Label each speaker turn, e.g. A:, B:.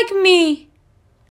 A: like me.